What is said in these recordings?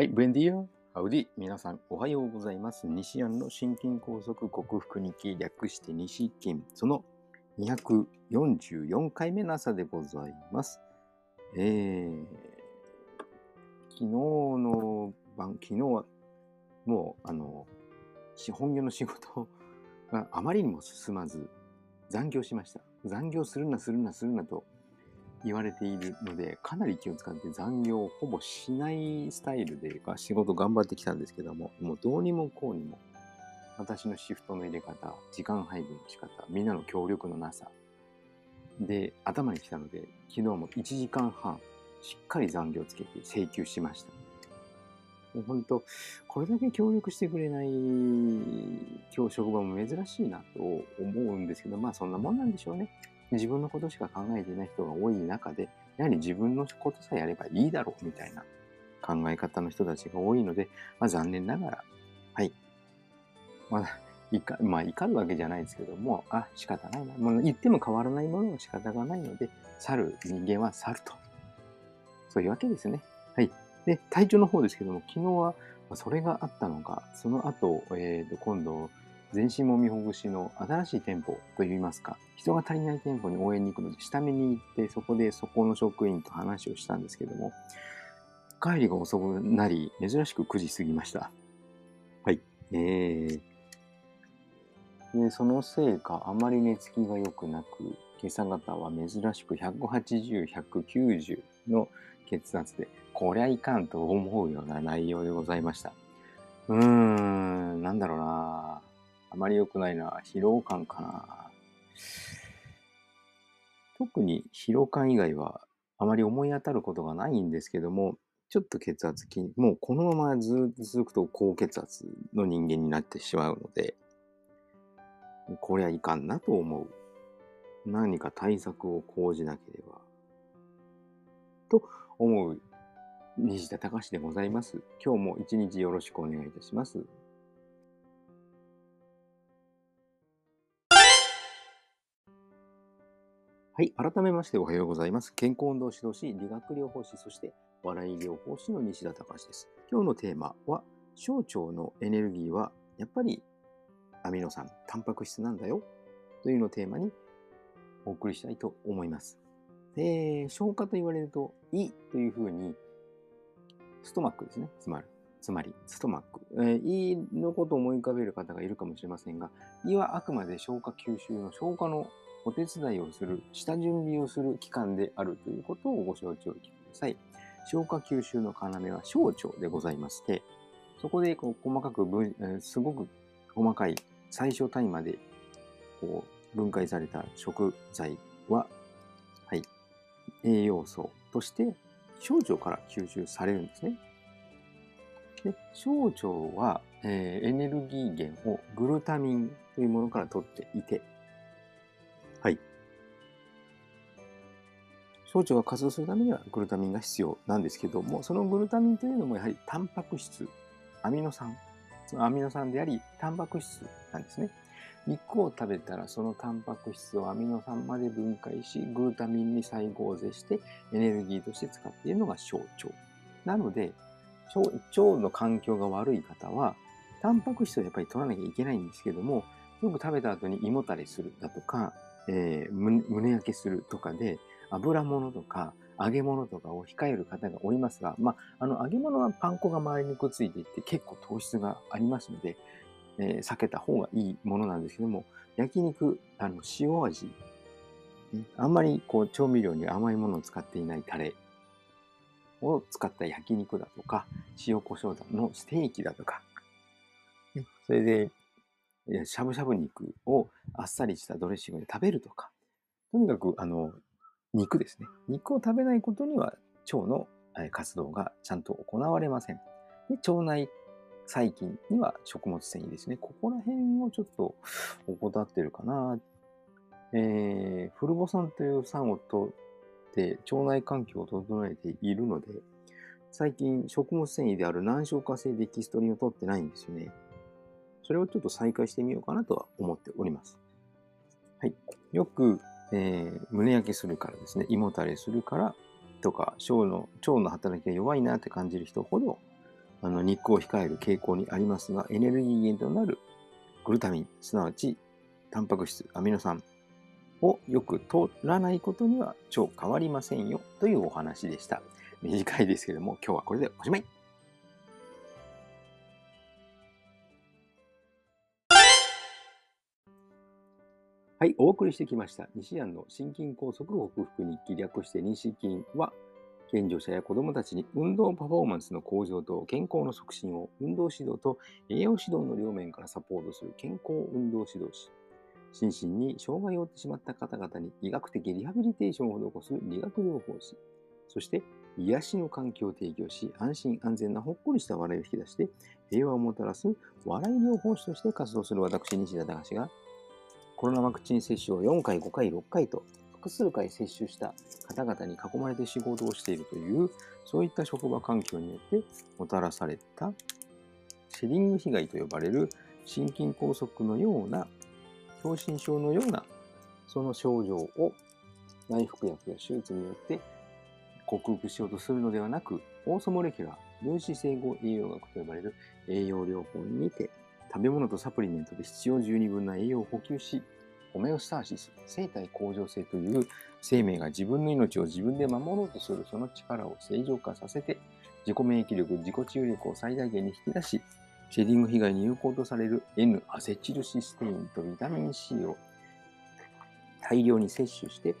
はい、ブエンディア、ハウディ、皆さんおはようございます。西安の心筋梗塞克服日記略して西筋、その244回目の朝でございます。えー、昨日の晩、昨日はもう、あの、し本業の仕事があまりにも進まず、残業しました。残業するな、するな、するなと言われているので、かなり気を使って残業をほぼしないスタイルで仕事頑張ってきたんですけども、もうどうにもこうにも、私のシフトの入れ方、時間配分の仕方、みんなの協力のなさ、で、頭に来たので、昨日も1時間半、しっかり残業つけて請求しました。もう本当、これだけ協力してくれない今日職場も珍しいなと思うんですけど、まあそんなもんなんでしょうね。自分のことしか考えていない人が多い中で、やはり自分のことさえやればいいだろうみたいな考え方の人たちが多いので、まあ残念ながら、はい。まあ、いか、まあ怒るわけじゃないですけども、あ、仕方ないな。もう言っても変わらないものは仕方がないので、去る人間は去ると。そういうわけですね。はい。で、体調の方ですけども、昨日はそれがあったのか、その後、えっ、と、今度、全身もみほぐしの新しい店舗といいますか、人が足りない店舗に応援に行くので、下見に行って、そこでそこの職員と話をしたんですけども、帰りが遅くなり、珍しく9時過ぎました。はい。えー、で、そのせいか、あまり寝つきが良くなく、今朝方は珍しく180、190の血圧で、こりゃいかんと思うような内容でございました。うーん、なんだろうなあまり良くないな疲労感かな特に疲労感以外はあまり思い当たることがないんですけども、ちょっと血圧気もうこのままずっと続くと高血圧の人間になってしまうので、こりゃいかんなと思う。何か対策を講じなければ。と思う西田隆でございます。今日も一日よろしくお願いいたします。はい。改めましておはようございます。健康運動指導士、理学療法士、そして笑い療法士の西田隆です。今日のテーマは、小腸のエネルギーはやっぱりアミノ酸、タンパク質なんだよというのをテーマにお送りしたいと思います。で、消化と言われると、胃というふうに、ストマックですね。つまり、つまり、ストマック。えー、胃のことを思い浮かべる方がいるかもしれませんが、胃はあくまで消化吸収の消化のお手伝いをする、下準備をする機関であるということをご承知おきください。消化吸収の要は小腸でございまして、そこでこう細かく分、え、すごく細かい最小単位までこう分解された食材は、はい、栄養素として小腸から吸収されるんですね。で小腸は、えー、エネルギー源をグルタミンというものから取っていて、はい。小腸が活動するためにはグルタミンが必要なんですけども、そのグルタミンというのもやはりタンパク質、アミノ酸、そのアミノ酸であり、タンパク質なんですね。肉を食べたらそのタンパク質をアミノ酸まで分解し、グルタミンに再合成してエネルギーとして使っているのが小腸。なので、腸の環境が悪い方は、タンパク質をやっぱり取らなきゃいけないんですけども、よく食べた後に胃もたれするだとか、えー、胸焼けするとかで、油物とか揚げ物とかを控える方がおりますが、まあ、あの揚げ物はパン粉が周りにくっついていて結構糖質がありますので、えー、避けた方がいいものなんですけども、焼肉、あの、塩味、あんまりこう調味料に甘いものを使っていないタレを使った焼肉だとか、塩コショウのステーキだとか、それで、しゃぶしゃぶ肉をあっさりしたドレッシングで食べるとか、とにかく、あの、肉ですね。肉を食べないことには腸の活動がちゃんと行われません。で腸内細菌には食物繊維ですね。ここら辺をちょっと怠ってるかな。えー、フルボ酸という酸をとって腸内環境を整えているので、最近食物繊維である難消化性デキストリンを取ってないんですよね。それをちょっと再開してみようかなとは思っております。はい。よく、えー、胸焼けするからですね、胃もたれするからとか、腸の、腸の働きが弱いなって感じる人ほど、あの日光を控える傾向にありますが、エネルギー源となるグルタミン、すなわちタンパク質、アミノ酸をよく取らないことには超変わりませんよというお話でした。短いですけども、今日はこれでおしまい。はい、お送りしてきました。西安の心筋梗塞克服日記略して西筋は、健常者や子どもたちに運動パフォーマンスの向上と健康の促進を運動指導と栄養指導の両面からサポートする健康運動指導士。心身に障害を負ってしまった方々に医学的リハビリテーションを施す理学療法士。そして癒しの環境を提供し、安心安全なほっこりした笑いを引き出して、平和をもたらす笑い療法士として活動する私、西田隆が、コロナワクチン接種を4回、5回、6回と複数回接種した方々に囲まれて仕事をしているという、そういった職場環境によってもたらされたシェディング被害と呼ばれる心筋梗塞のような、狭心症のような、その症状を内服薬や手術によって克服しようとするのではなく、オーソモレキュラー、分子整合栄養学と呼ばれる栄養療法にて食べ物とサプリメントで必要十二分な栄養を補給し、ホメオスターシス、生体向上性という生命が自分の命を自分で守ろうとするその力を正常化させて、自己免疫力、自己治癒力を最大限に引き出し、シェディング被害に有効とされる N アセチルシステインとビタミン C を大量に摂取して、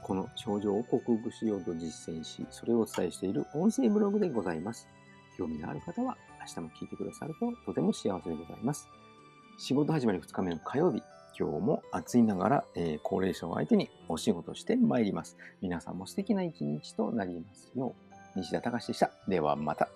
この症状を克服しようと実践し、それをお伝えしている音声ブログでございます。興味のある方は明日も聞いてくださるととても幸せでございます。仕事始まり2日目の火曜日、今日も暑いながら、えー、高齢者を相手にお仕事してまいります。皆さんも素敵な一日となりますよう。西田隆でした。ではまた。